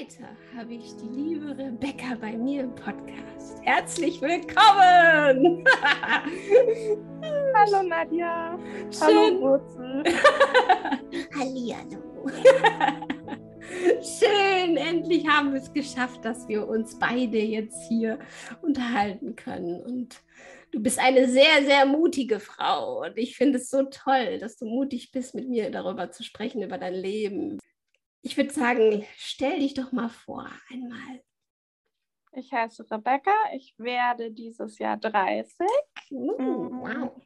Heute habe ich die liebe Rebecca bei mir im Podcast. Herzlich willkommen! Hallo Nadja. Schön. Hallo Wurzel. Hallihallo. Schön, endlich haben wir es geschafft, dass wir uns beide jetzt hier unterhalten können. Und du bist eine sehr, sehr mutige Frau. Und ich finde es so toll, dass du mutig bist, mit mir darüber zu sprechen, über dein Leben. Ich würde sagen, stell dich doch mal vor einmal. Ich heiße Rebecca. Ich werde dieses Jahr 30. Uh, wow.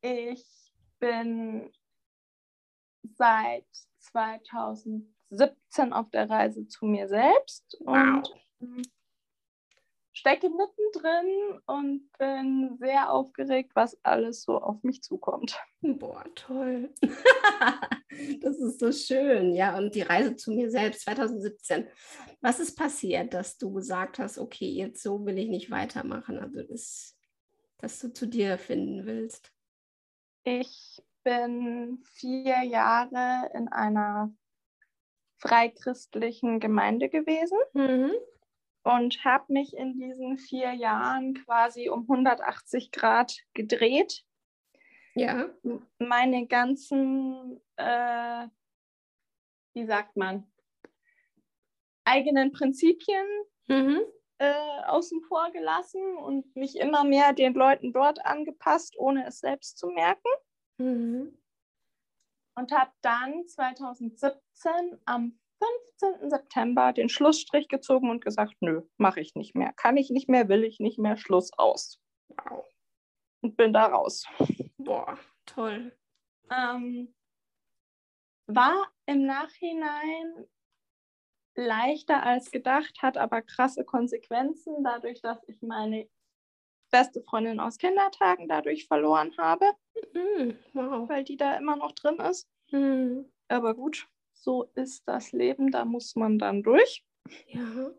Ich bin seit 2017 auf der Reise zu mir selbst und ähm, stecke mittendrin und bin sehr aufgeregt, was alles so auf mich zukommt. Boah, toll. das ist so schön. Ja, und die Reise zu mir selbst 2017. Was ist passiert, dass du gesagt hast, okay, jetzt so will ich nicht weitermachen? Also, das, dass du zu dir finden willst. Ich bin vier Jahre in einer freichristlichen Gemeinde gewesen und habe mich in diesen vier Jahren quasi um 180 Grad gedreht. Ja. Meine ganzen, äh, wie sagt man, eigenen Prinzipien Mhm. äh, außen vor gelassen und mich immer mehr den Leuten dort angepasst, ohne es selbst zu merken. Mhm. und habe dann 2017 am 15. September den Schlussstrich gezogen und gesagt, nö, mache ich nicht mehr. Kann ich nicht mehr, will ich nicht mehr, Schluss aus. Wow. Und bin da raus. Boah, toll. Ähm, war im Nachhinein leichter als gedacht, hat aber krasse Konsequenzen, dadurch, dass ich meine beste Freundin aus Kindertagen dadurch verloren habe, Mhm. Wow. weil die da immer noch drin ist. Mhm. Aber gut, so ist das Leben, da muss man dann durch. Ja.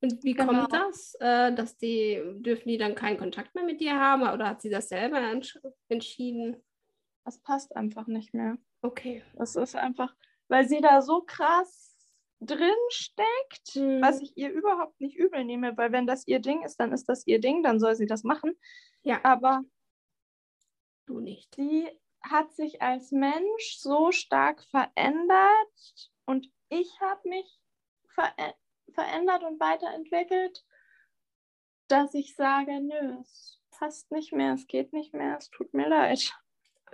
Und wie Genau. kommt das, äh, dass die, dürfen die dann keinen Kontakt mehr mit dir haben oder hat sie das selber entsch entschieden? Das passt einfach nicht mehr. Okay. Das ist einfach, weil sie da so krass drin steckt, Mhm. was ich ihr überhaupt nicht übel nehme, weil wenn das ihr Ding ist, dann ist das ihr Ding, dann soll sie das machen. Ja, Aber du nicht. sie hat sich als Mensch so stark verändert und ich habe mich ver verändert und weiterentwickelt, dass ich sage, nö, es passt nicht mehr, es geht nicht mehr, es tut mir leid.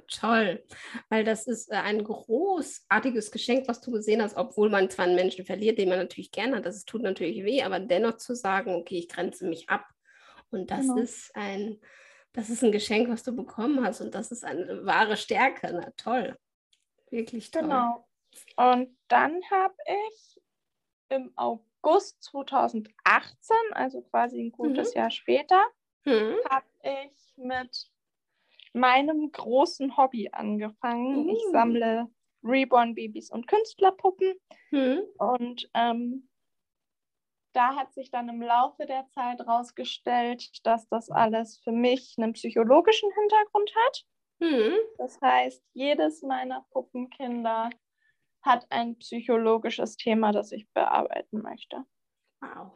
Toll, weil das ist äh, ein großartiges Geschenk, was du gesehen hast, obwohl man zwar einen Menschen verliert, den man natürlich gerne hat, das tut natürlich weh, aber dennoch zu sagen, okay, ich grenze mich ab. Und das Genau. ist ein, das ist ein Geschenk, was du bekommen hast und das ist eine wahre Stärke. Na toll. Wirklich toll. Genau. Und dann habe ich im August 2018, also quasi ein gutes Jahr später, Hm. habe ich mit meinem großen Hobby angefangen. Ich Uh. sammle Reborn-Babys und Künstlerpuppen. Hm. Und ähm, da hat sich dann im Laufe der Zeit herausgestellt, dass das alles für mich einen psychologischen Hintergrund hat. Hm. Das heißt, jedes meiner Puppenkinder hat ein psychologisches Thema, das ich bearbeiten möchte. Wow.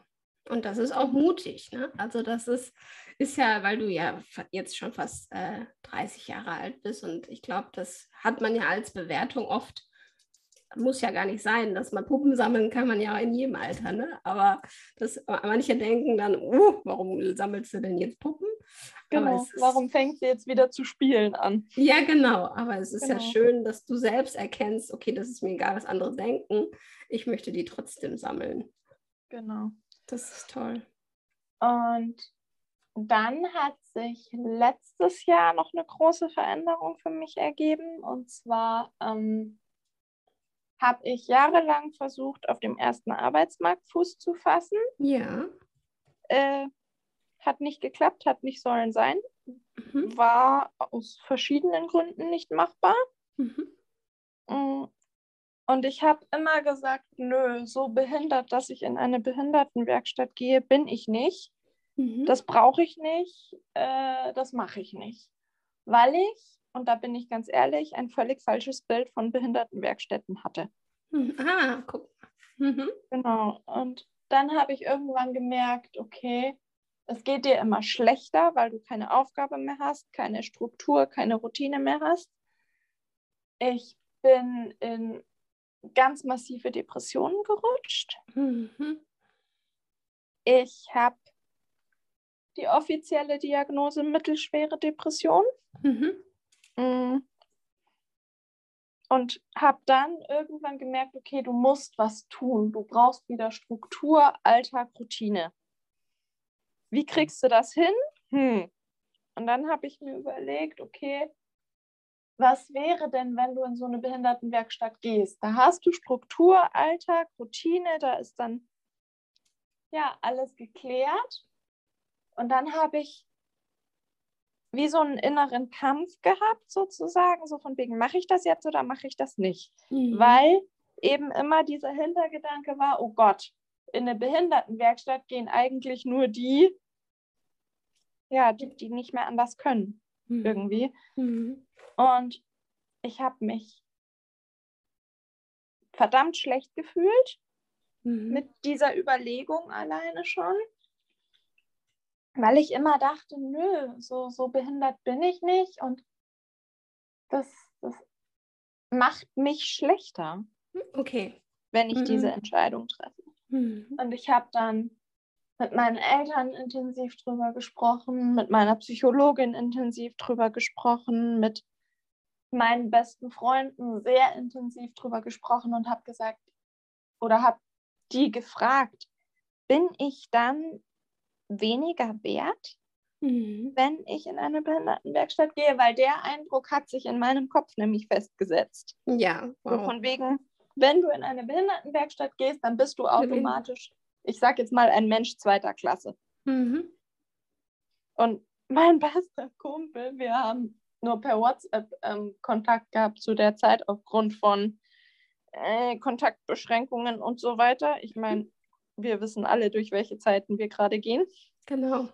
Und das ist auch mutig, ne? Also das ist, ist ja, weil du ja jetzt schon fast äh, 30 Jahre alt bist und ich glaube, das hat man ja als Bewertung oft, muss ja gar nicht sein, dass man Puppen sammeln kann man ja in jedem Alter, ne? Aber das, manche denken dann, uh, warum sammelst du denn jetzt Puppen? Genau. ist- Warum fängt sie jetzt wieder zu spielen an? Ja, genau. Aber es ist ja Genau. schön, dass du selbst erkennst, okay, das ist mir egal, was andere denken. Ich möchte die trotzdem sammeln. Genau. Das ist toll. Und dann hat sich letztes Jahr noch eine große Veränderung für mich ergeben. Und zwar ähm, habe ich jahrelang versucht, auf dem ersten Arbeitsmarkt Fuß zu fassen. Ja. Äh, hat nicht geklappt, hat nicht sollen sein. Mhm. War aus verschiedenen Gründen nicht machbar. Mhm. Mm. Und ich habe immer gesagt, nö, so behindert, dass ich in eine Behindertenwerkstatt gehe, bin ich nicht. Mhm. Das brauche ich nicht, äh, das mache ich nicht. Weil ich, und da bin ich ganz ehrlich, ein völlig falsches Bild von Behindertenwerkstätten hatte. Ah, guck. Mhm. Genau. Und dann habe ich irgendwann gemerkt, okay, es geht dir immer schlechter, weil du keine Aufgabe mehr hast, keine Struktur, keine Routine mehr hast. Ich bin in ganz massive Depressionen gerutscht. Mhm. Ich habe die offizielle Diagnose mittelschwere Depression Mhm. Mm, und habe dann irgendwann gemerkt, okay, du musst was tun. Du brauchst wieder Struktur, Alltag, Routine. Wie kriegst du das hin? Hm. Und dann habe ich mir überlegt, okay, was wäre denn, wenn du in so eine Behindertenwerkstatt gehst? Da hast du Struktur, Alltag, Routine, da ist dann ja alles geklärt. Und dann habe ich wie so einen inneren Kampf gehabt, sozusagen, so von wegen, mache ich das jetzt oder mache ich das nicht? Mhm. Weil eben immer dieser Hintergedanke war, oh Gott, in eine Behindertenwerkstatt gehen eigentlich nur die, ja, die, die nicht mehr anders können, Mhm. irgendwie. Mhm. Und ich habe mich verdammt schlecht gefühlt Mhm. mit dieser Überlegung alleine schon, weil ich immer dachte, nö, so, so behindert bin ich nicht und das, das macht mich schlechter, Okay. wenn ich Mhm. diese Entscheidung treffe. Mhm. Und ich habe dann mit meinen Eltern intensiv drüber gesprochen, mit meiner Psychologin intensiv drüber gesprochen, mit meinen besten Freunden sehr intensiv drüber gesprochen und habe gesagt oder habe die gefragt, bin ich dann weniger wert, Mhm. wenn ich in eine Behindertenwerkstatt gehe? Weil der Eindruck hat sich in meinem Kopf nämlich festgesetzt. Ja, So wow. von wegen, wenn du in eine Behindertenwerkstatt gehst, dann bist du automatisch, ich sage jetzt mal, ein Mensch zweiter Klasse. Mhm. Und mein bester Kumpel, wir haben nur per WhatsApp ähm, Kontakt gehabt zu der Zeit aufgrund von äh, Kontaktbeschränkungen und so weiter. Ich meine, wir wissen alle, durch welche Zeiten wir gerade gehen. Genau.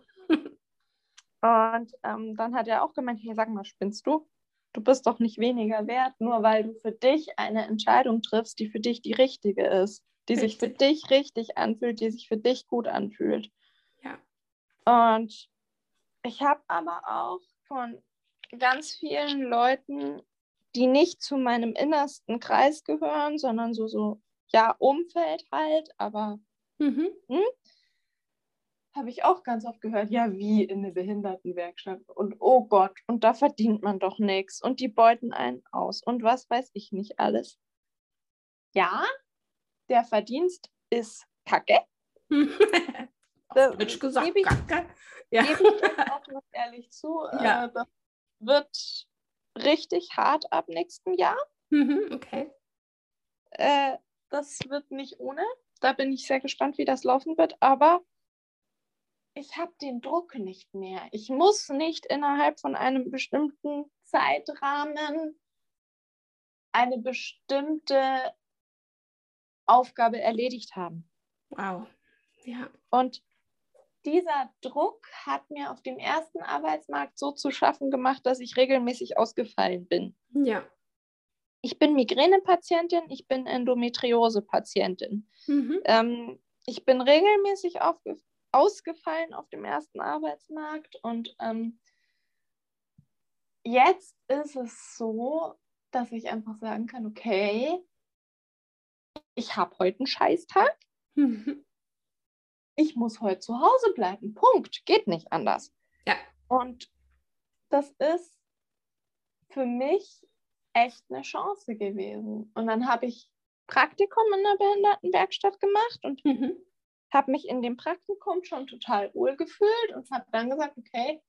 Und ähm, dann hat er auch gemeint, hey, sag mal, spinnst du? Du bist doch nicht weniger wert, nur weil du für dich eine Entscheidung triffst, die für dich die richtige ist, die sich für Richtig. dich richtig anfühlt, die sich für dich gut anfühlt. Ja. Und ich habe aber auch von ganz vielen Leuten, die nicht zu meinem innersten Kreis gehören, sondern so, so, ja, Umfeld halt, aber Mhm. habe ich auch ganz oft gehört, ja, wie in eine Behindertenwerkstatt. Und oh Gott, und da verdient man doch nichts. Und die beuten einen aus. Und was weiß ich nicht alles. Ja, der Verdienst ist kacke. Deutsch gesagt, gebe ich, Kacke. Ja. gebe ich auch noch ehrlich zu. Ja. Äh, das wird richtig hart ab nächsten Jahr. Mhm. Okay. Äh, das wird nicht ohne. Da bin ich sehr gespannt, wie das laufen wird. Aber ich habe den Druck nicht mehr. Ich muss nicht innerhalb von einem bestimmten Zeitrahmen eine bestimmte Aufgabe erledigt haben. Wow. Ja. Und dieser Druck hat mir auf dem ersten Arbeitsmarkt so zu schaffen gemacht, dass ich regelmäßig ausgefallen bin. Ja. Ich bin Migränepatientin, ich bin Endometriose-Patientin. Mhm. Ähm, ich bin regelmäßig ausgefallen auf dem ersten Arbeitsmarkt und ähm, jetzt ist es so, dass ich einfach sagen kann, okay, ich habe heute einen Scheißtag, Mhm. ich muss heute zu Hause bleiben. Punkt. Geht nicht anders. Ja. Und das ist für mich echt eine Chance gewesen. Und dann habe ich Praktikum in der Behindertenwerkstatt gemacht und Mhm. habe mich in dem Praktikum schon total wohl gefühlt und habe dann gesagt, okay,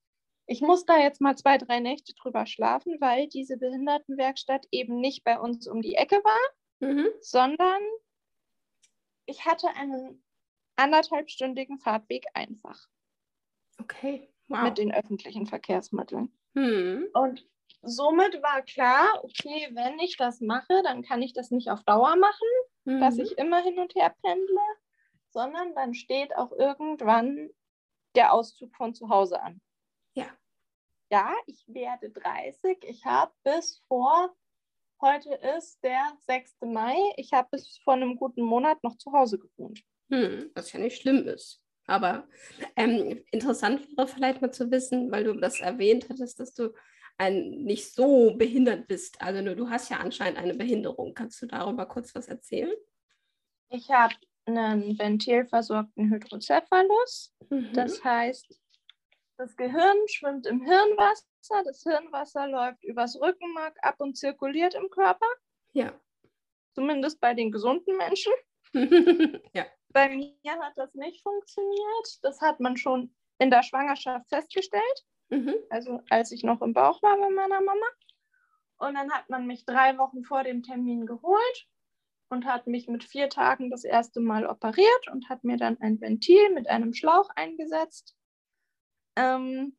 ich muss da jetzt mal zwei, drei Nächte drüber schlafen, weil diese Behindertenwerkstatt eben nicht bei uns um die Ecke war, Mhm. sondern ich hatte einen anderthalbstündigen Fahrtweg einfach Okay. Wow. mit den öffentlichen Verkehrsmitteln. Hm. Und somit war klar, okay, wenn ich das mache, dann kann ich das nicht auf Dauer machen, dass Mhm. ich immer hin und her pendle, sondern dann steht auch irgendwann der Auszug von zu Hause an. Ja. Ja, ich werde 30. Ich habe bis vor, heute ist der 6. Mai, ich habe bis vor einem guten Monat noch zu Hause gewohnt. Hm, was ja nicht schlimm ist. Aber ähm, interessant wäre vielleicht mal zu wissen, weil du das erwähnt hattest, dass du ein, nicht so behindert bist. Also nur, du hast ja anscheinend eine Behinderung. Kannst du darüber kurz was erzählen? Ich habe einen ventilversorgten Hydrocephalus. Mhm. Das heißt, das Gehirn schwimmt im Hirnwasser, das Hirnwasser läuft übers Rückenmark ab und zirkuliert im Körper, ja. zumindest bei den gesunden Menschen. ja. Bei mir hat das nicht funktioniert. Das hat man schon in der Schwangerschaft festgestellt, Mhm. also als ich noch im Bauch war bei meiner Mama. Und dann hat man mich drei Wochen vor dem Termin geholt und hat mich mit vier Tagen das erste Mal operiert und hat mir dann ein Ventil mit einem Schlauch eingesetzt, ähm,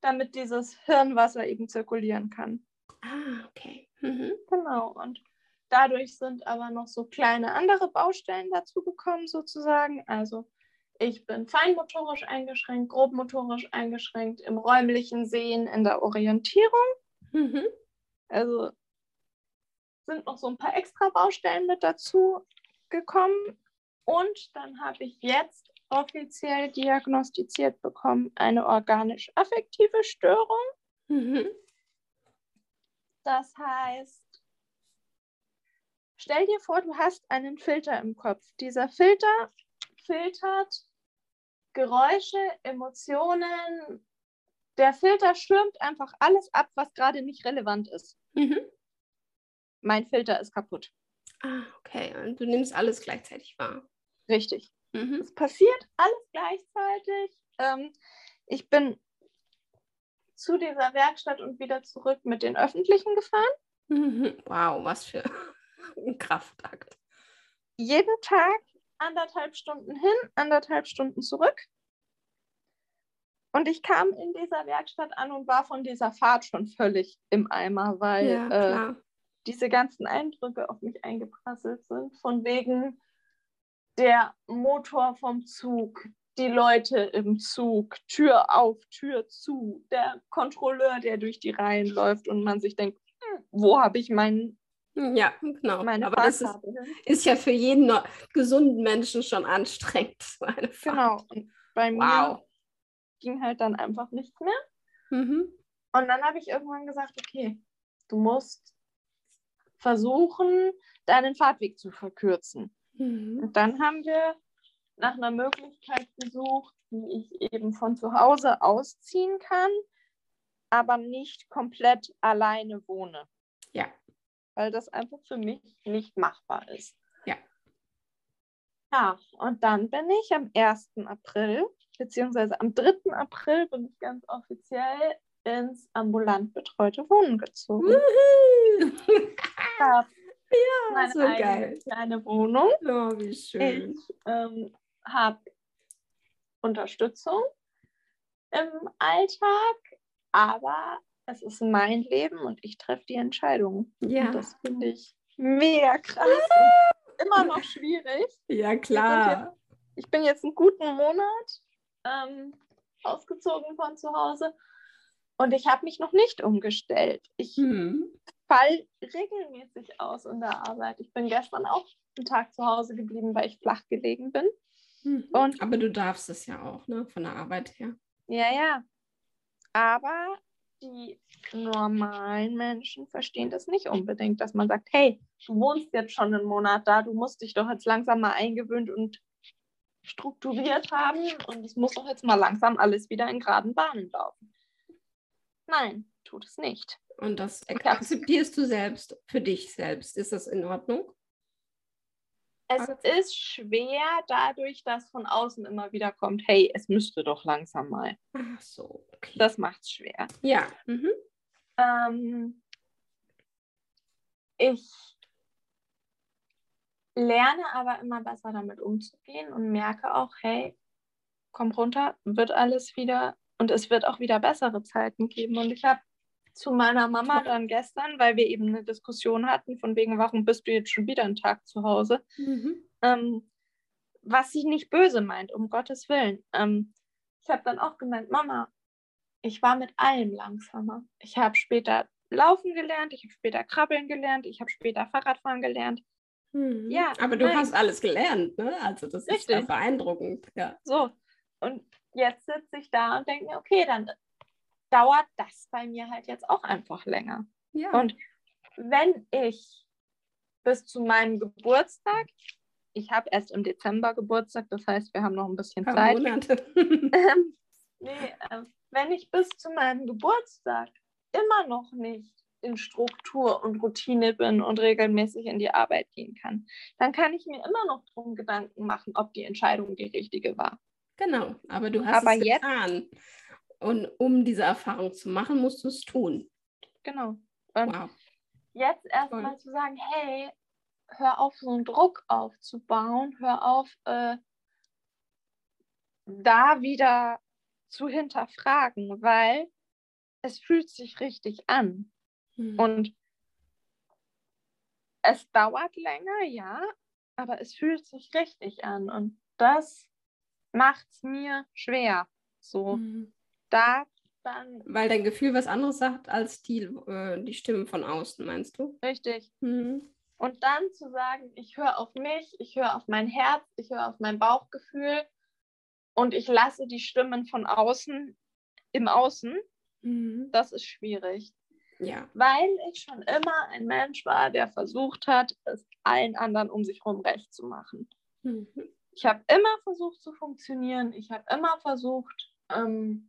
damit dieses Hirnwasser eben zirkulieren kann. Ah, okay. Mhm. Genau. Und dadurch sind aber noch so kleine andere Baustellen dazugekommen, sozusagen. Also ich bin feinmotorisch eingeschränkt, grobmotorisch eingeschränkt, im räumlichen Sehen, in der Orientierung. Mhm. Also sind noch so ein paar extra Baustellen mit dazu gekommen. Und dann habe ich jetzt offiziell diagnostiziert bekommen eine organisch-affektive Störung. Mhm. Das heißt, stell dir vor, du hast einen Filter im Kopf. Dieser Filter filtert Geräusche, Emotionen. Der Filter schirmt einfach alles ab, was gerade nicht relevant ist. Mhm. Mein Filter ist kaputt. Ah, okay. Und du nimmst alles gleichzeitig wahr. Richtig. Mhm. Es passiert alles gleichzeitig. Ähm, ich bin zu dieser Werkstatt und wieder zurück mit den Öffentlichen gefahren. Mhm. Wow, was für ein Kraftakt. Jeden Tag anderthalb Stunden hin, anderthalb Stunden zurück. Und ich kam in dieser Werkstatt an und war von dieser Fahrt schon völlig im Eimer, weil Ja, äh, diese ganzen Eindrücke auf mich eingeprasselt sind, von wegen der Motor vom Zug, die Leute im Zug, Tür auf, Tür zu, der Kontrolleur, der durch die Reihen läuft und man sich denkt, hm, wo habe ich meinen, Ja, genau. meine Aber das ist, Fahrkarte hin? ist ja für jeden gesunden Menschen schon anstrengend. Genau. Und bei mir Wow. ging halt dann einfach nichts mehr. Mhm. Und dann habe ich irgendwann gesagt, okay, du musst versuchen, deinen Fahrtweg zu verkürzen. Mhm. Und dann haben wir nach einer Möglichkeit gesucht, wie ich eben von zu Hause ausziehen kann, aber nicht komplett alleine wohne. Ja. Weil das einfach für mich nicht machbar ist. Ja. Ja, und dann bin ich am 1. April, beziehungsweise am 3. April bin ich ganz offiziell ins ambulant betreute Wohnen gezogen. Ich habe meine so geil. kleine Wohnung. Oh, wie schön. Ich ähm, habe Unterstützung im Alltag, aber es ist mein Leben und ich treffe die Entscheidungen. Ja, Und das finde ich mega krass immer noch schwierig. ja klar. Ich bin jetzt einen guten Monat ähm, ausgezogen von zu Hause und ich habe mich noch nicht umgestellt. Ich Hm. fall regelmäßig aus in der Arbeit. Ich bin gestern auch einen Tag zu Hause geblieben, weil ich flach gelegen bin. Mhm. Und- Aber du darfst es ja auch, ne? Von der Arbeit her. Ja, ja. Aber die normalen Menschen verstehen das nicht unbedingt, dass man sagt, hey, du wohnst jetzt schon einen Monat da, du musst dich doch jetzt langsam mal eingewöhnt und strukturiert haben und es muss doch jetzt mal langsam alles wieder in geraden Bahnen laufen. Nein, tut es nicht. Und das akzeptierst du selbst, für dich selbst. Ist das in Ordnung? Es ist schwer dadurch, dass von außen immer wieder kommt, hey, es müsste doch langsam mal. Ach so, okay. Das macht es schwer. ja. Mhm. Ähm, ich lerne aber immer besser damit umzugehen und merke auch, hey, komm runter, wird alles wieder und es wird auch wieder bessere Zeiten geben. Und ich habe zu meiner Mama dann gestern, weil wir eben eine Diskussion hatten, von wegen, warum bist du jetzt schon wieder einen Tag zu Hause? Mhm. Ähm, was sie nicht böse meint, um Gottes Willen. Ähm, ich habe dann auch gemeint, Mama, ich war mit allem langsamer. Ich habe später laufen gelernt, ich habe später krabbeln gelernt, ich habe später Fahrradfahren gelernt. Mhm. Ja, aber du nein. hast alles gelernt, ne? Also das Richtig. ist ja beeindruckend. Ja. So, und jetzt sitze ich da und denke mir, okay, dann dauert das bei mir halt jetzt auch einfach länger. Ja. Und wenn ich bis zu meinem Geburtstag, ich habe erst im Dezember Geburtstag, das heißt, wir haben noch ein bisschen Paar Zeit. Monate. ähm, nee, äh, wenn ich bis zu meinem Geburtstag immer noch nicht in Struktur und Routine bin und regelmäßig in die Arbeit gehen kann, dann kann ich mir immer noch darum Gedanken machen, ob die Entscheidung die richtige war. Genau, aber du hast aber es jetzt, getan. Und um diese Erfahrung zu machen, musst du es tun. Genau. Und wow. jetzt erstmal zu sagen, hey, hör auf, so einen Druck aufzubauen, hör auf, äh, da wieder zu hinterfragen, weil es fühlt sich richtig an. Mhm. Und es dauert länger, ja, aber es fühlt sich richtig an. Und das macht es mir schwer. So, mhm. Da dann. Weil dein Gefühl was anderes sagt als die, äh, die Stimmen von außen, meinst du? Richtig. Mhm. Und dann zu sagen, ich höre auf mich, ich höre auf mein Herz, ich höre auf mein Bauchgefühl und ich lasse die Stimmen von außen im Außen, mhm. das ist schwierig. Ja. Weil ich schon immer ein Mensch war, der versucht hat, es allen anderen um sich herum recht zu machen. Mhm. Ich habe immer versucht zu funktionieren. Ich habe immer versucht, ähm,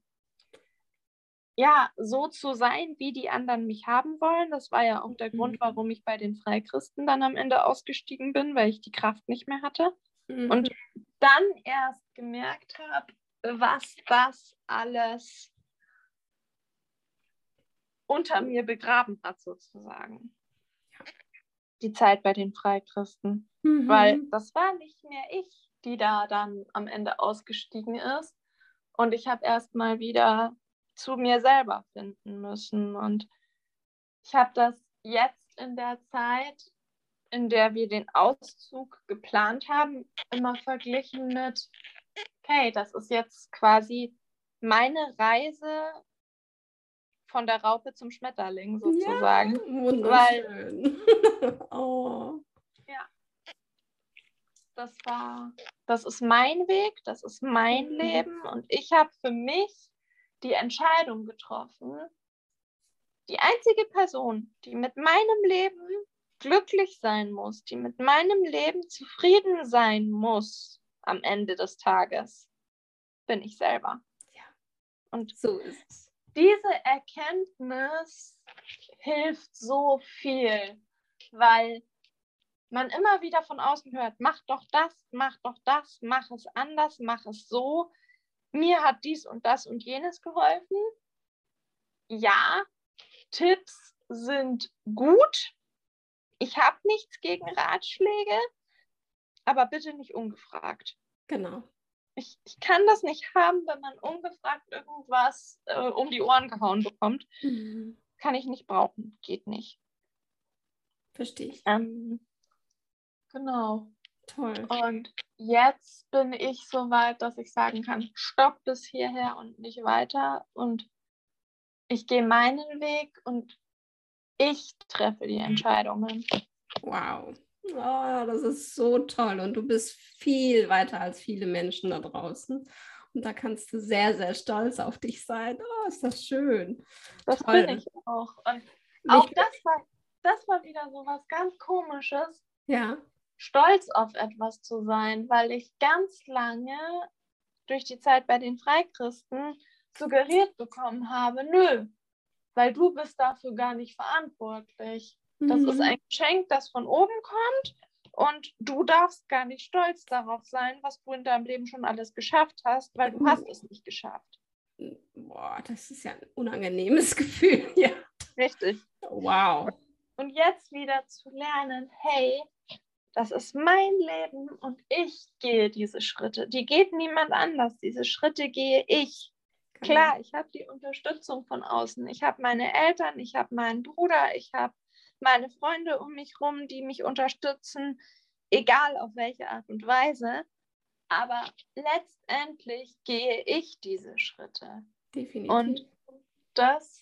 ja, so zu sein, wie die anderen mich haben wollen. Das war ja auch der mhm. Grund, warum ich bei den Freikristen dann am Ende ausgestiegen bin, weil ich die Kraft nicht mehr hatte. Mhm. Und dann erst gemerkt habe, was das alles unter mir begraben hat, sozusagen. Die Zeit bei den Freikristen. Mhm. Weil das war nicht mehr ich die da dann am Ende ausgestiegen ist. Und ich habe erst mal wieder zu mir selber finden müssen. Und ich habe das jetzt in der Zeit, in der wir den Auszug geplant haben, immer verglichen mit, okay, das ist jetzt quasi meine Reise von der Raupe zum Schmetterling sozusagen. Ja, wunderschön. Weil, oh das war, das ist mein Weg, das ist mein mhm. Leben und ich habe für mich die Entscheidung getroffen, die einzige Person, die mit meinem Leben glücklich sein muss, die mit meinem Leben zufrieden sein muss am Ende des Tages, bin ich selber. Ja. Und so ist es. Diese Erkenntnis hilft so viel, weil man immer wieder von außen hört, mach doch das, mach doch das, mach es anders, mach es so. Mir hat dies und das und jenes geholfen. Ja, Tipps sind gut. Ich habe nichts gegen Ratschläge, aber bitte nicht ungefragt. Genau. Ich, ich kann das nicht haben, wenn man ungefragt irgendwas äh, um die Ohren gehauen bekommt. Mhm. Kann ich nicht brauchen. Geht nicht. Verstehe ich. Ähm, Genau. Toll. Und jetzt bin ich so weit, dass ich sagen kann, stopp bis hierher und nicht weiter. Und ich gehe meinen Weg und ich treffe die Entscheidungen. Wow. Oh, das ist so toll. Und du bist viel weiter als viele Menschen da draußen. Und da kannst du sehr, sehr stolz auf dich sein. Oh, ist das schön. Das toll. bin ich auch. Und auch das war, das war wieder so was ganz Komisches. Ja stolz auf etwas zu sein, weil ich ganz lange durch die Zeit bei den Freikristen suggeriert bekommen habe, nö, weil du bist dafür gar nicht verantwortlich. Das mhm. ist ein Geschenk, das von oben kommt und du darfst gar nicht stolz darauf sein, was du in deinem Leben schon alles geschafft hast, weil du mhm. hast es nicht geschafft. Boah, das ist ja ein unangenehmes Gefühl, ja. Richtig. Wow. Und jetzt wieder zu lernen, hey, das ist mein Leben und ich gehe diese Schritte. Die geht niemand anders. Diese Schritte gehe ich. Genau. Klar, ich habe die Unterstützung von außen. Ich habe meine Eltern, ich habe meinen Bruder, ich habe meine Freunde um mich herum, die mich unterstützen, egal auf welche Art und Weise. Aber letztendlich gehe ich diese Schritte. Definitiv. Und das,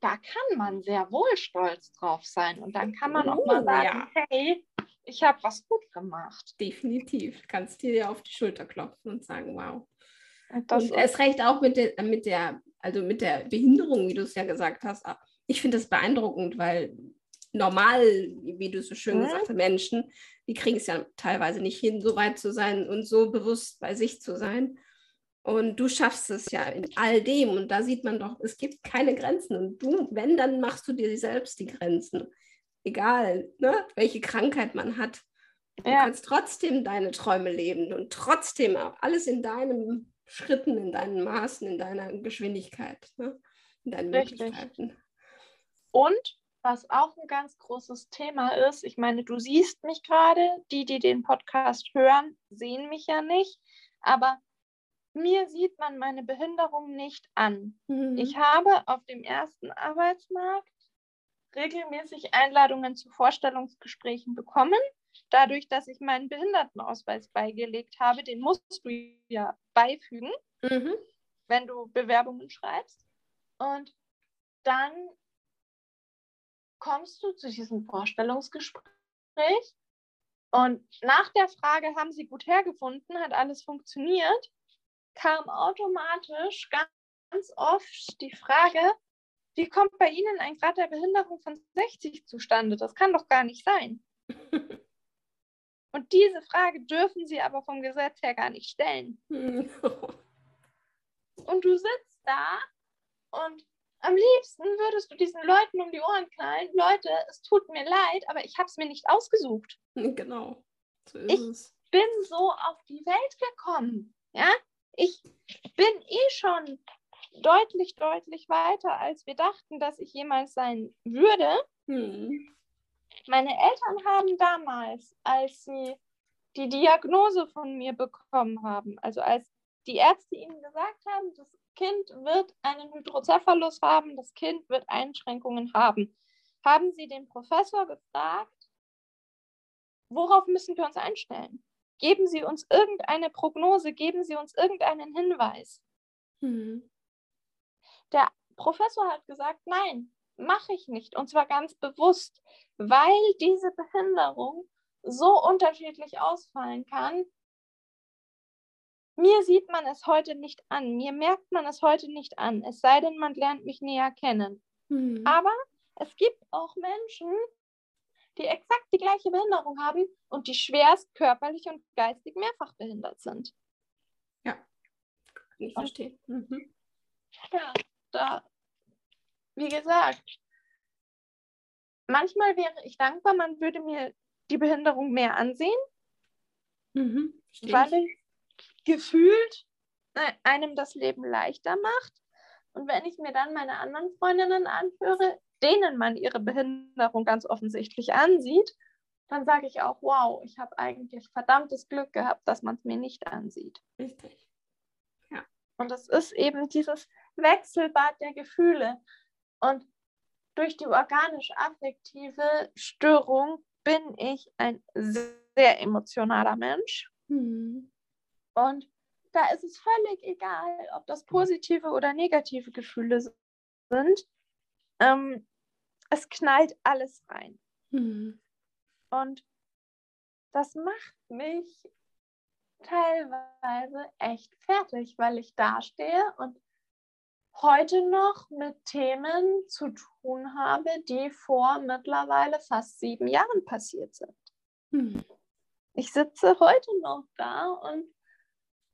da kann man sehr wohl stolz drauf sein. Und dann kann man oh, auch mal sagen, ja. hey, ich habe was gut gemacht. Definitiv. Kannst dir auf die Schulter klopfen und sagen, wow. Das und es recht auch mit der, mit der, also mit der Behinderung, wie du es ja gesagt hast. Ich finde das beeindruckend, weil normal, wie du so schön mhm. gesagt hast, Menschen, die kriegen es ja teilweise nicht hin, so weit zu sein und so bewusst bei sich zu sein. Und du schaffst es ja in all dem. Und da sieht man doch, es gibt keine Grenzen. Und du, wenn, dann machst du dir selbst die Grenzen. Egal, ne, welche Krankheit man hat. Du ja. kannst trotzdem deine Träume leben und trotzdem alles in deinen Schritten, in deinen Maßen, in deiner Geschwindigkeit, ne? in deinen Richtig. Möglichkeiten. Und was auch ein ganz großes Thema ist, ich meine, du siehst mich gerade, die, die den Podcast hören, sehen mich ja nicht, aber mir sieht man meine Behinderung nicht an. Mhm. Ich habe auf dem ersten Arbeitsmarkt regelmäßig Einladungen zu Vorstellungsgesprächen bekommen. Dadurch, dass ich meinen Behindertenausweis beigelegt habe, den musst du ja beifügen, mhm. wenn du Bewerbungen schreibst. Und dann kommst du zu diesem Vorstellungsgespräch und nach der Frage, haben Sie gut hergefunden, hat alles funktioniert, kam automatisch ganz oft die Frage, wie kommt bei Ihnen ein Grad der Behinderung von 60 zustande? Das kann doch gar nicht sein. Und diese Frage dürfen Sie aber vom Gesetz her gar nicht stellen. und du sitzt da und am liebsten würdest du diesen Leuten um die Ohren knallen. Leute, es tut mir leid, aber ich habe es mir nicht ausgesucht. Genau. So ich es. bin so auf die Welt gekommen. Ja, ich bin eh schon deutlich, deutlich weiter, als wir dachten, dass ich jemals sein würde. Hm. Meine Eltern haben damals, als sie die Diagnose von mir bekommen haben, also als die Ärzte ihnen gesagt haben, das Kind wird einen Hydrocephalus haben, das Kind wird Einschränkungen haben. Haben Sie den Professor gefragt, worauf müssen wir uns einstellen? Geben Sie uns irgendeine Prognose, geben Sie uns irgendeinen Hinweis. Mhm. Der Professor hat gesagt, nein, mache ich nicht. Und zwar ganz bewusst, weil diese Behinderung so unterschiedlich ausfallen kann, mir sieht man es heute nicht an, mir merkt man es heute nicht an, es sei denn, man lernt mich näher kennen. Mhm. Aber es gibt auch Menschen, die exakt die gleiche Behinderung haben und die schwerst körperlich und geistig mehrfach behindert sind. Ja, ich verstehen. Mhm. Ja, da, wie gesagt, manchmal wäre ich dankbar, man würde mir die Behinderung mehr ansehen, mhm, weil ich gefühlt äh, einem das Leben leichter macht. Und wenn ich mir dann meine anderen Freundinnen anhöre, denen man ihre Behinderung ganz offensichtlich ansieht, dann sage ich auch, wow, ich habe eigentlich verdammtes Glück gehabt, dass man es mir nicht ansieht. Richtig. Ja. Und es ist eben dieses Wechselbad der Gefühle. Und durch die organisch-affektive Störung bin ich ein sehr emotionaler Mensch. Mhm. Und da ist es völlig egal, ob das positive oder negative Gefühle sind. Ähm, es knallt alles rein. Mhm. Und das macht mich teilweise echt fertig, weil ich dastehe und heute noch mit Themen zu tun habe, die vor mittlerweile fast sieben Jahren passiert sind. Mhm. Ich sitze heute noch da und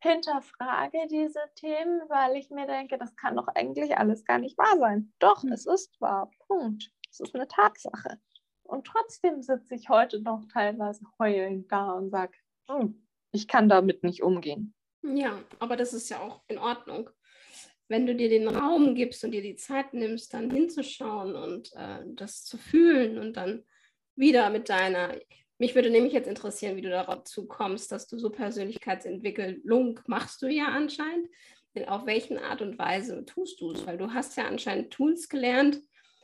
hinterfrage diese Themen, weil ich mir denke, das kann doch eigentlich alles gar nicht wahr sein. Doch, mhm. es ist wahr. Punkt. Es ist eine Tatsache. Und trotzdem sitze ich heute noch teilweise heulend da und sage, hm, ich kann damit nicht umgehen. Ja, aber das ist ja auch in Ordnung. Wenn du dir den Raum gibst und dir die Zeit nimmst, dann hinzuschauen und äh, das zu fühlen und dann wieder mit deiner Mich würde nämlich jetzt interessieren, wie du dazu kommst, dass du so Persönlichkeitsentwicklung machst du ja anscheinend. Auf welchen Art und Weise tust du es? Weil du hast ja anscheinend Tools gelernt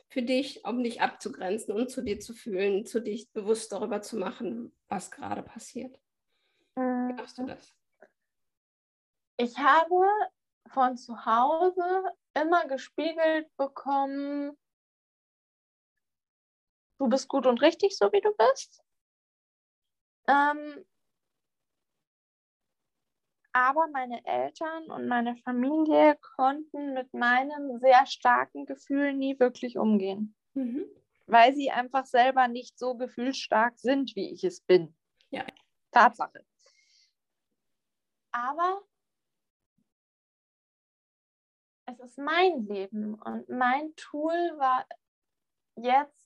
für dich, um dich abzugrenzen und zu dir zu fühlen, zu dich bewusst darüber zu machen, was gerade passiert. Wie machst du das? Ich habe von zu Hause immer gespiegelt bekommen, du bist gut und richtig, so wie du bist. Ähm, aber meine Eltern und meine Familie konnten mit meinen sehr starken Gefühlen nie wirklich umgehen. Mhm. Weil sie einfach selber nicht so gefühlsstark sind, wie ich es bin. Ja. Tatsache. Aber es ist mein Leben und mein Tool war jetzt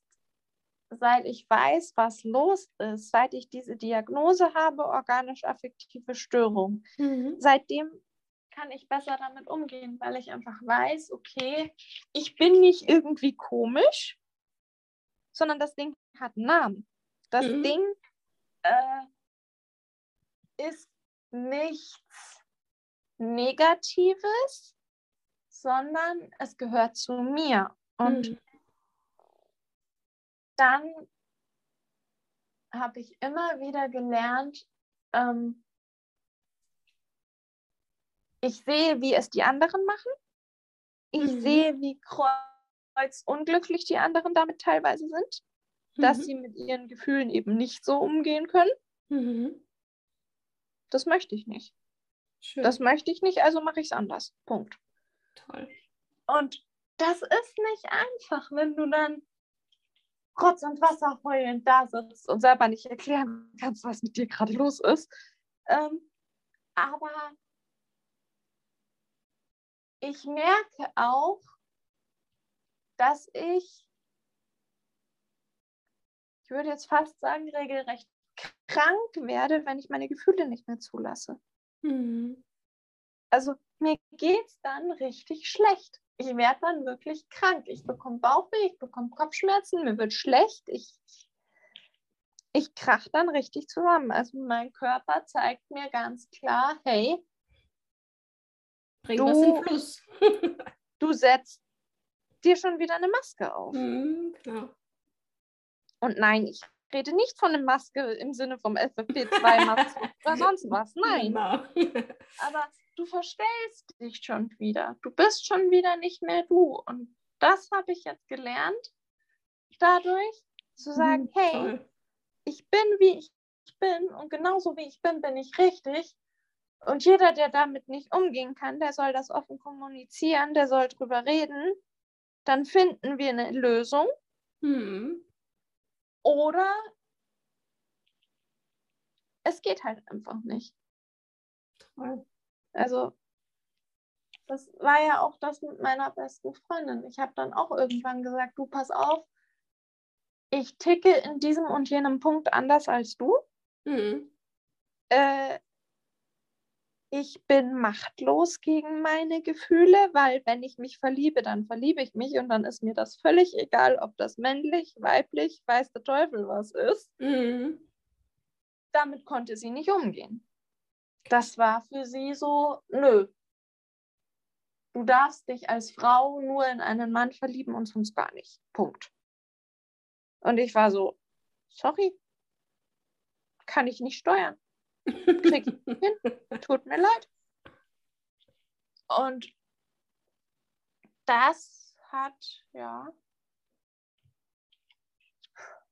seit ich weiß, was los ist, seit ich diese Diagnose habe, organisch-affektive Störung, mhm. seitdem kann ich besser damit umgehen, weil ich einfach weiß, okay, ich bin nicht irgendwie komisch, sondern das Ding hat einen Namen. Das mhm. Ding äh, ist nichts Negatives, sondern es gehört zu mir. Und mhm dann habe ich immer wieder gelernt, ähm, ich sehe, wie es die anderen machen. Ich mhm. sehe, wie kreuzunglücklich die anderen damit teilweise sind, mhm. dass sie mit ihren Gefühlen eben nicht so umgehen können. Mhm. Das möchte ich nicht. Schön. Das möchte ich nicht, also mache ich es anders. Punkt. Toll. Und das ist nicht einfach, wenn du dann Rotz und Wasser heulend da sitzt und selber nicht erklären kannst, was mit dir gerade los ist. Ähm, aber ich merke auch, dass ich, ich würde jetzt fast sagen, regelrecht krank werde, wenn ich meine Gefühle nicht mehr zulasse. Mhm. Also mir geht es dann richtig schlecht ich werde dann wirklich krank. Ich bekomme Bauchweh, ich bekomme Kopfschmerzen, mir wird schlecht. Ich, ich krach dann richtig zusammen. Also mein Körper zeigt mir ganz klar, hey, Bring du, was in Fluss. du setzt dir schon wieder eine Maske auf. Mhm, klar. Und nein, ich rede nicht von einer Maske im Sinne vom FFP2-Maske oder sonst was. Nein. Genau. Aber du verstellst dich schon wieder. Du bist schon wieder nicht mehr du. Und das habe ich jetzt gelernt, dadurch zu sagen, mhm, hey, toll. ich bin, wie ich bin und genauso wie ich bin, bin ich richtig. Und jeder, der damit nicht umgehen kann, der soll das offen kommunizieren, der soll drüber reden. Dann finden wir eine Lösung. Mhm. Oder es geht halt einfach nicht. Toll. Also, das war ja auch das mit meiner besten Freundin. Ich habe dann auch irgendwann gesagt, du pass auf, ich ticke in diesem und jenem Punkt anders als du. Mhm. Äh, ich bin machtlos gegen meine Gefühle, weil wenn ich mich verliebe, dann verliebe ich mich und dann ist mir das völlig egal, ob das männlich, weiblich, weiß der Teufel was ist. Mhm. Damit konnte sie nicht umgehen das war für sie so, nö. Du darfst dich als Frau nur in einen Mann verlieben und sonst gar nicht. Punkt. Und ich war so, sorry, kann ich nicht steuern. Krieg ich hin. Tut mir leid. Und das hat, ja,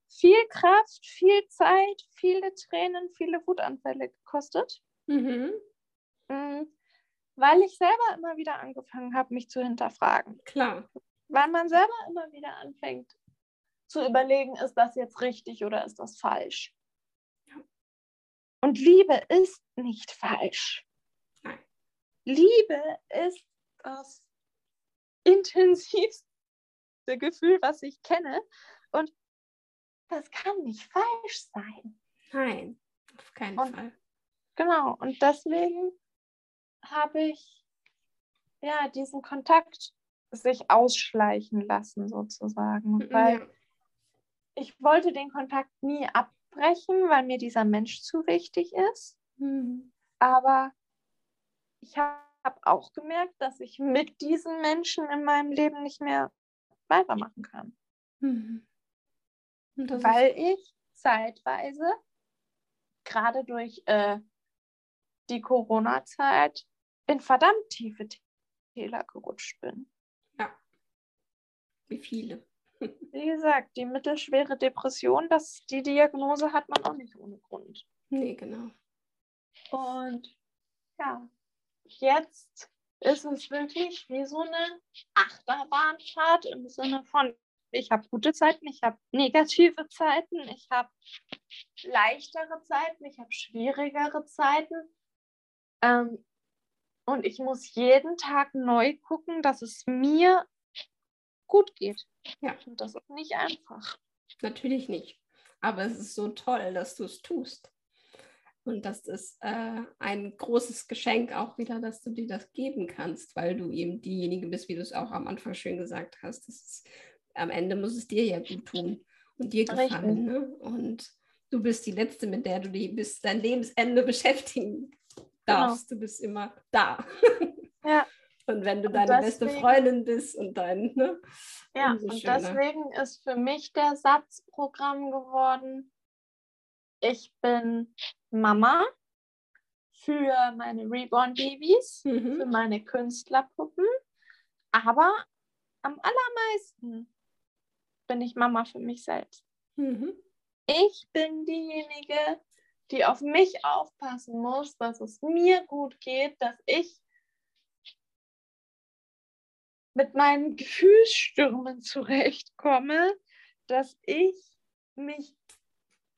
viel Kraft, viel Zeit, viele Tränen, viele Wutanfälle gekostet. Mhm. Mm, weil ich selber immer wieder angefangen habe, mich zu hinterfragen. Klar. Weil man selber immer wieder anfängt zu überlegen, ist das jetzt richtig oder ist das falsch? Und Liebe ist nicht falsch. Nein. Liebe ist das intensivste Gefühl, was ich kenne. Und das kann nicht falsch sein. Nein, auf keinen Und Fall. Genau, und deswegen habe ich ja diesen Kontakt sich ausschleichen lassen, sozusagen. Mhm, Weil ich wollte den Kontakt nie sprechen, weil mir dieser Mensch zu wichtig ist. Mhm. Aber ich habe auch gemerkt, dass ich mit diesen Menschen in meinem Leben nicht mehr weitermachen kann. Mhm. Weil ich zeitweise, gerade durch äh, die Corona-Zeit, in verdammt tiefe Täler gerutscht bin. wie viele. Wie gesagt, die mittelschwere Depression, das, die Diagnose hat man auch nicht ohne Grund. Nee, genau. Und ja, jetzt ist es wirklich wie so eine Achterbahnfahrt im Sinne von, ich habe gute Zeiten, ich habe negative Zeiten, ich habe leichtere Zeiten, ich habe schwierigere Zeiten. Ähm, und ich muss jeden Tag neu gucken, dass es mir gut geht. Ja. Und das ist nicht einfach. Natürlich nicht. Aber es ist so toll, dass du es tust. Und das ist äh, ein großes Geschenk auch wieder, dass du dir das geben kannst, weil du eben diejenige bist, wie du es auch am Anfang schön gesagt hast. Ist, am Ende muss es dir ja gut tun und dir gefallen. Ne? Und du bist die Letzte, mit der du dich bis dein Lebensende beschäftigen darfst. Du bist immer da. Ja. Und wenn du Und deine beste deswegen- Freundin bist und dein, ne? Ja, und deswegen ist für mich der Satzprogramm geworden, ich bin Mama für meine Reborn-Babys, für Mhm. meine Künstlerpuppen, aber am allermeisten bin ich Mama für mich selbst. Mhm. Ich bin diejenige, die auf mich aufpassen muss, dass es mir gut geht, dass ich mit meinen Gefühlsstürmen zurechtkomme, dass ich mich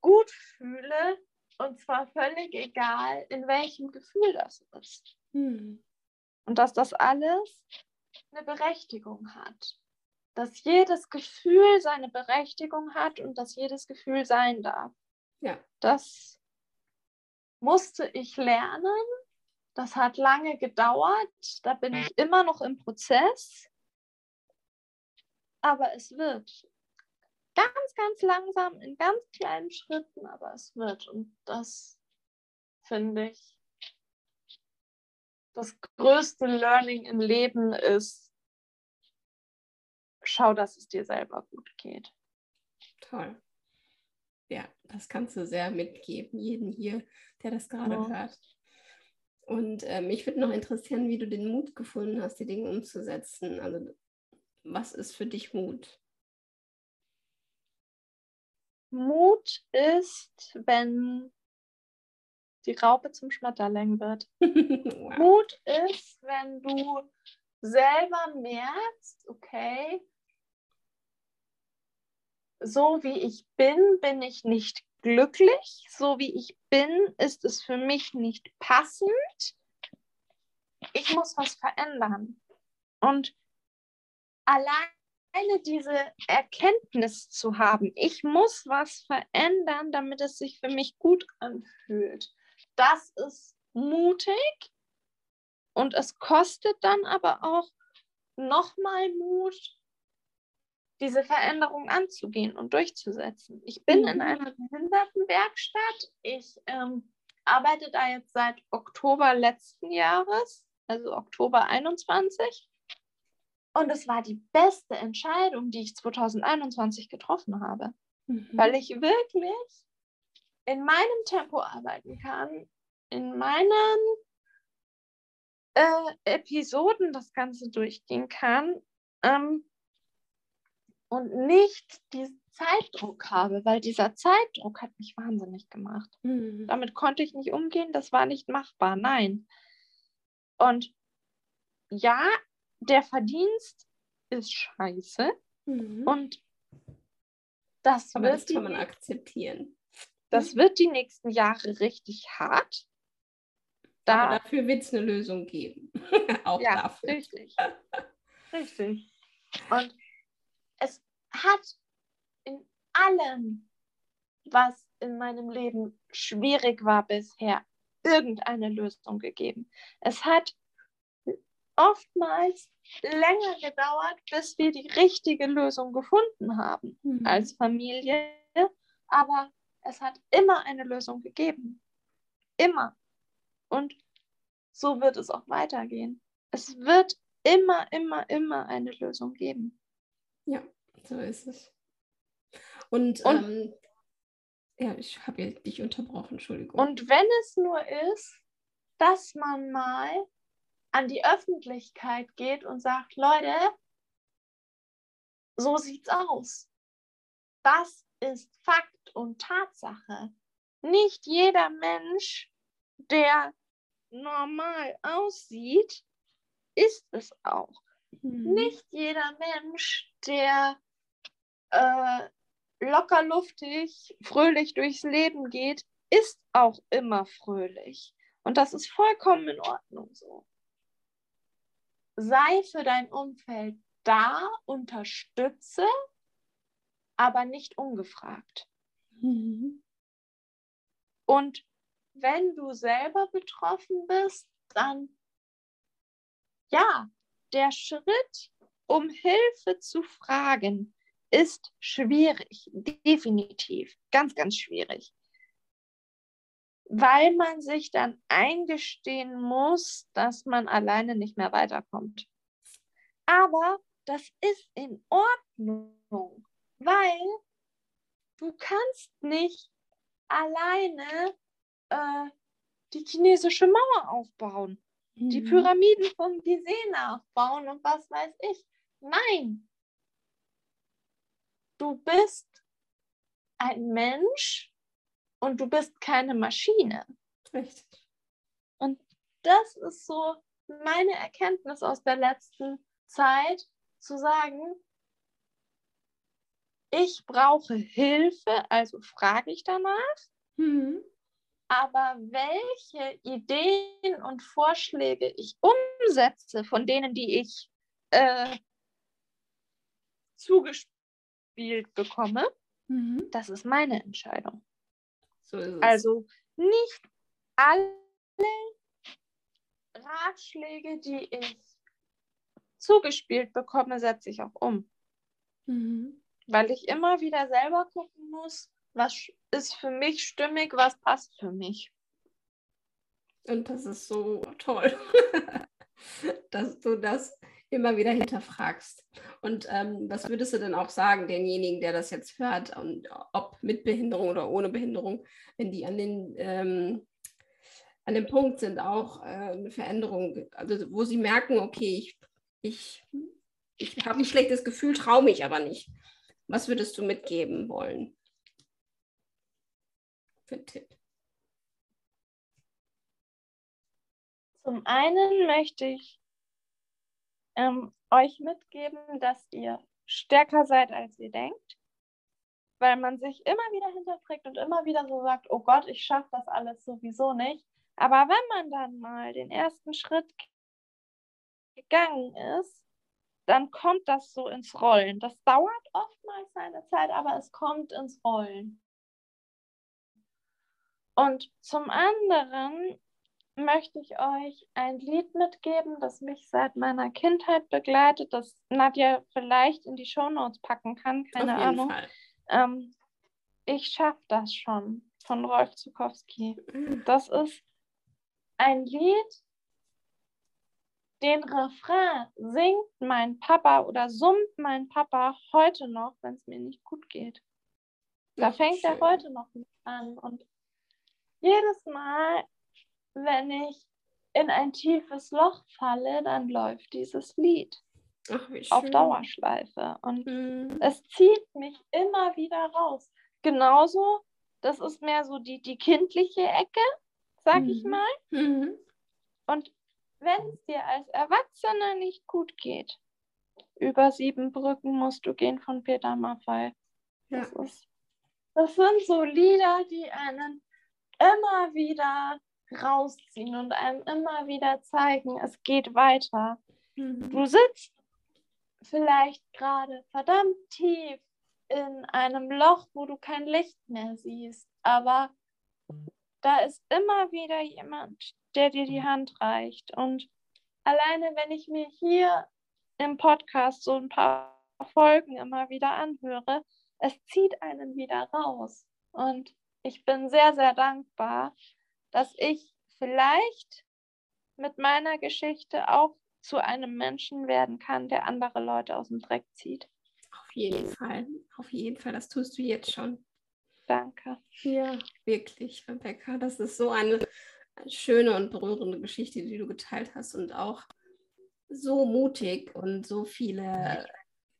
gut fühle und zwar völlig egal, in welchem Gefühl das ist. Mhm. Und dass das alles eine Berechtigung hat. Dass jedes Gefühl seine Berechtigung hat und dass jedes Gefühl sein darf. Ja. Das musste ich lernen. Das hat lange gedauert. Da bin ich immer noch im Prozess. Aber es wird. Ganz, ganz langsam, in ganz kleinen Schritten, aber es wird. Und das finde ich das größte Learning im Leben ist, schau, dass es dir selber gut geht. Toll. Ja, das kannst du sehr mitgeben, jeden hier, der das gerade Ja. hört. Und äh, mich würde noch interessieren, wie du den Mut gefunden hast, die Dinge umzusetzen. Also, was ist für dich Mut? Mut ist, wenn die Raupe zum Schmetterling wird. wow. Mut ist, wenn du selber merkst, okay, so wie ich bin, bin ich nicht glücklich. So wie ich bin, ist es für mich nicht passend. Ich muss was verändern. Und alleine diese Erkenntnis zu haben, ich muss was verändern, damit es sich für mich gut anfühlt, das ist mutig und es kostet dann aber auch nochmal Mut, diese Veränderung anzugehen und durchzusetzen. Ich bin in Mhm. einer Behindertenwerkstatt. Ich ähm, arbeite da jetzt seit Oktober letzten Jahres, also Oktober 21. Und es war die beste Entscheidung, die ich 2021 getroffen habe, Mhm. weil ich wirklich in meinem Tempo arbeiten kann, in meinen äh, Episoden das Ganze durchgehen kann ähm, und nicht diesen Zeitdruck habe, weil dieser Zeitdruck hat mich wahnsinnig gemacht. Mhm. Damit konnte ich nicht umgehen, das war nicht machbar, nein. Und ja, der Verdienst ist scheiße Mhm. und das, Aber das wird, die, kann man akzeptieren. das wird die nächsten Jahre richtig hart. Da, Aber dafür wird es eine Lösung geben. Auch Ja, dafür. richtig. Richtig. Und es hat in allem, was in meinem Leben schwierig war bisher, irgendeine Lösung gegeben. Es hat oftmals länger gedauert, bis wir die richtige Lösung gefunden haben Mhm. als Familie. Aber es hat immer eine Lösung gegeben. Immer. Und so wird es auch weitergehen. Es wird immer, immer, immer eine Lösung geben. Ja, so ist es. Und, Und- ähm, ja, ich habe dich unterbrochen, Entschuldigung. Und wenn es nur ist, dass man mal an die Öffentlichkeit geht und sagt, Leute, so sieht's aus. Das ist Fakt und Tatsache. Nicht jeder Mensch, der normal aussieht, ist es auch. Mhm. Nicht jeder Mensch, der äh, locker luftig, fröhlich durchs Leben geht, ist auch immer fröhlich. Und das ist vollkommen in Ordnung so. Sei für dein Umfeld da, unterstütze, aber nicht ungefragt. Mhm. Und wenn du selber betroffen bist, dann ja, der Schritt, um Hilfe zu fragen, ist schwierig, definitiv, ganz, ganz schwierig. Weil man sich dann eingestehen muss, dass man alleine nicht mehr weiterkommt. Aber das ist in Ordnung, weil du kannst nicht alleine äh, die chinesische Mauer aufbauen, die Mhm. Pyramiden von Gizeh nachbauen und was weiß ich. Nein. Du bist ein Mensch und du bist keine Maschine. Richtig. Und das ist so meine Erkenntnis aus der letzten Zeit, zu sagen, ich brauche Hilfe, also frage ich danach. Mhm. Aber welche Ideen und Vorschläge ich umsetze, von denen, die ich äh, zugespielt bekomme, Mhm. das ist meine Entscheidung. So ist es. Also nicht alle Ratschläge, die ich zugespielt bekomme, setze ich auch um. Mhm. Weil ich immer wieder selber gucken muss, was ist für mich stimmig, was passt für mich. Und das ist so toll, dass du das immer wieder hinterfragst. Und ähm, was würdest du denn auch sagen, denjenigen, der das jetzt hört, und ob mit Behinderung oder ohne Behinderung, wenn die an den, ähm, an dem Punkt sind, auch äh, eine Veränderung, also wo sie merken, okay, ich, ich, ich habe ein schlechtes Gefühl, traue mich aber nicht. Was würdest du mitgeben wollen? Für einen Tipp. Zum einen möchte ich ähm, euch mitgeben, dass ihr stärker seid, als ihr denkt, weil man sich immer wieder hinterfragt und immer wieder so sagt, oh Gott, ich schaffe das alles sowieso nicht. Aber wenn man dann mal den ersten Schritt gegangen ist, dann kommt das so ins Rollen. Das dauert oftmals seine Zeit, aber es kommt ins Rollen. Und zum anderen möchte ich euch ein Lied mitgeben, das mich seit meiner Kindheit begleitet, das Nadja vielleicht in die Shownotes packen kann, keine Ahnung. Ähm, ich schaffe das schon von Rolf Zukowski. Das ist ein Lied, den Refrain singt mein Papa oder summt mein Papa heute noch, wenn es mir nicht gut geht. Da fängt er schön. heute noch mit an. Und jedes Mal, wenn ich in ein tiefes Loch falle, dann läuft dieses Lied Ach, auf. Dauerschleife. Und Mhm. es zieht mich immer wieder raus. Genauso, das ist mehr so die, die kindliche Ecke, sag ich Mhm. mal. Mhm. Und wenn es dir als Erwachsener nicht gut geht, über sieben Brücken musst du gehen von Peter Maffay. Ja. Das, ist, das sind so Lieder, die einen immer wieder rausziehen und einem immer wieder zeigen, es geht weiter. Mhm. Du sitzt vielleicht gerade verdammt tief in einem Loch, wo du kein Licht mehr siehst, aber da ist immer wieder jemand, der dir die Hand reicht. Und alleine, wenn ich mir hier im Podcast so ein paar Folgen immer wieder anhöre, es zieht einen wieder raus. Und ich bin sehr, sehr dankbar, dass ich vielleicht mit meiner Geschichte auch zu einem Menschen werden kann, der andere Leute aus dem Dreck zieht. Auf jeden Fall, auf jeden Fall, das tust du jetzt schon. Danke. Ja, wirklich, Rebecca. Das ist so eine schöne und berührende Geschichte, die du geteilt hast und auch so mutig und so viele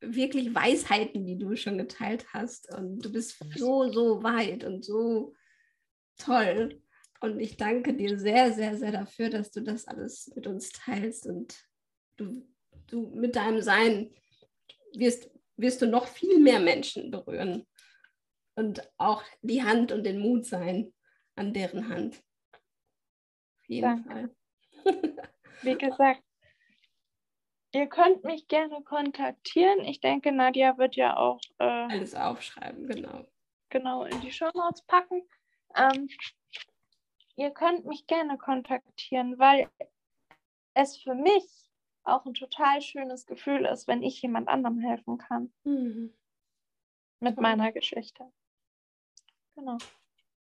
wirklich Weisheiten, die du schon geteilt hast. Und du bist so, so weit und so toll. Und ich danke dir sehr, sehr, sehr dafür, dass du das alles mit uns teilst und du, du mit deinem Sein wirst, wirst du noch viel mehr Menschen berühren und auch die Hand und den Mut sein an deren Hand. Auf jeden Danke. Fall. Wie gesagt, ihr könnt mich gerne kontaktieren. Ich denke, Nadja wird ja auch äh, alles aufschreiben, genau. Genau, in die Show Notes packen. Ähm, ihr könnt mich gerne kontaktieren, weil es für mich auch ein total schönes Gefühl ist, wenn ich jemand anderem helfen kann. Mhm. Mit meiner Geschichte. Genau.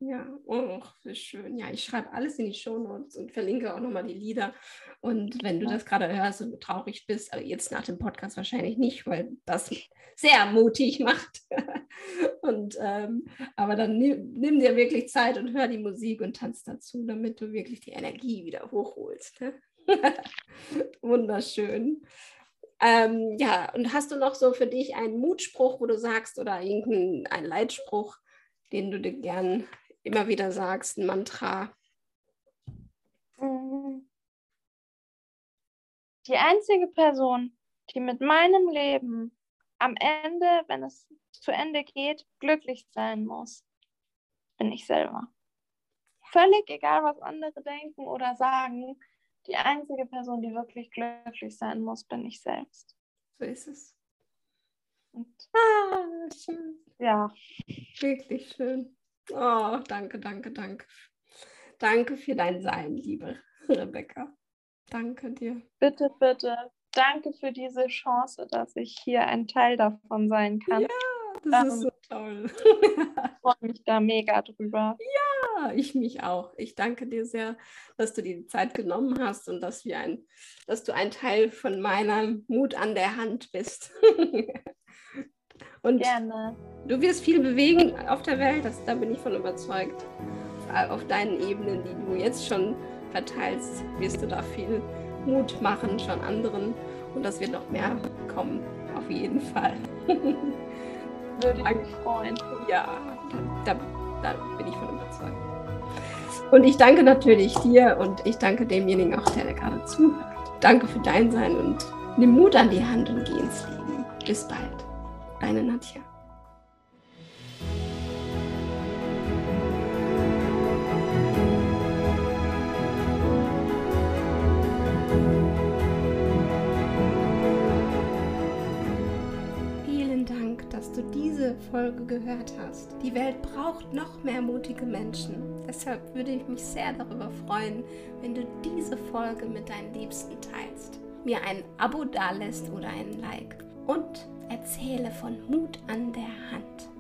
Ja, oh, wie schön. Ja, ich schreibe alles in die Shownotes und verlinke auch nochmal die Lieder. Und wenn du das gerade hörst und traurig bist, also jetzt nach dem Podcast wahrscheinlich nicht, weil das sehr mutig macht. und ähm, aber dann nimm, nimm, dir wirklich Zeit und hör die Musik und tanz dazu, damit du wirklich die Energie wieder hochholst. Ne? Wunderschön. Ähm, ja, und hast du noch so für dich einen Mutspruch, wo du sagst, oder irgendeinen Leitspruch, den du dir gern immer wieder sagst, ein Mantra? Die einzige Person, die mit meinem Leben am Ende, wenn es zu Ende geht, glücklich sein muss, bin ich selber. Völlig egal, was andere denken oder sagen, die einzige Person, die wirklich glücklich sein muss, bin ich selbst. So ist es. Und, ah, schön. Ja. Wirklich schön. Oh, danke, danke, danke. Danke für dein Sein, liebe Rebecca. Danke dir. Bitte, bitte. Danke für diese Chance, dass ich hier ein Teil davon sein kann. Ja, das ähm, ist so toll. ich freue mich da mega drüber. Ja, ich mich auch. Ich danke dir sehr, dass du dir die Zeit genommen hast und dass, wir ein, dass du ein Teil von meinem Mut an der Hand bist. Und Gerne. du wirst viel bewegen auf der Welt, das, da bin ich von überzeugt. Auf deinen Ebenen, die du jetzt schon verteilst, wirst du da viel Mut machen, schon anderen. Und das wird noch mehr kommen, auf jeden Fall. Würde ich mich freuen. Ja, da, da bin ich von überzeugt. Und ich danke natürlich dir und ich danke demjenigen auch, der gerade zuhört. Danke für dein Sein und nimm Mut an die Hand und geh ins Leben. Bis bald deine Nadja. Vielen Dank, dass du diese Folge gehört hast. Die Welt braucht noch mehr mutige Menschen. Deshalb würde ich mich sehr darüber freuen, wenn du diese Folge mit deinen Liebsten teilst, mir ein Abo dalässt oder einen Like. Und erzähle von Mut an der Hand.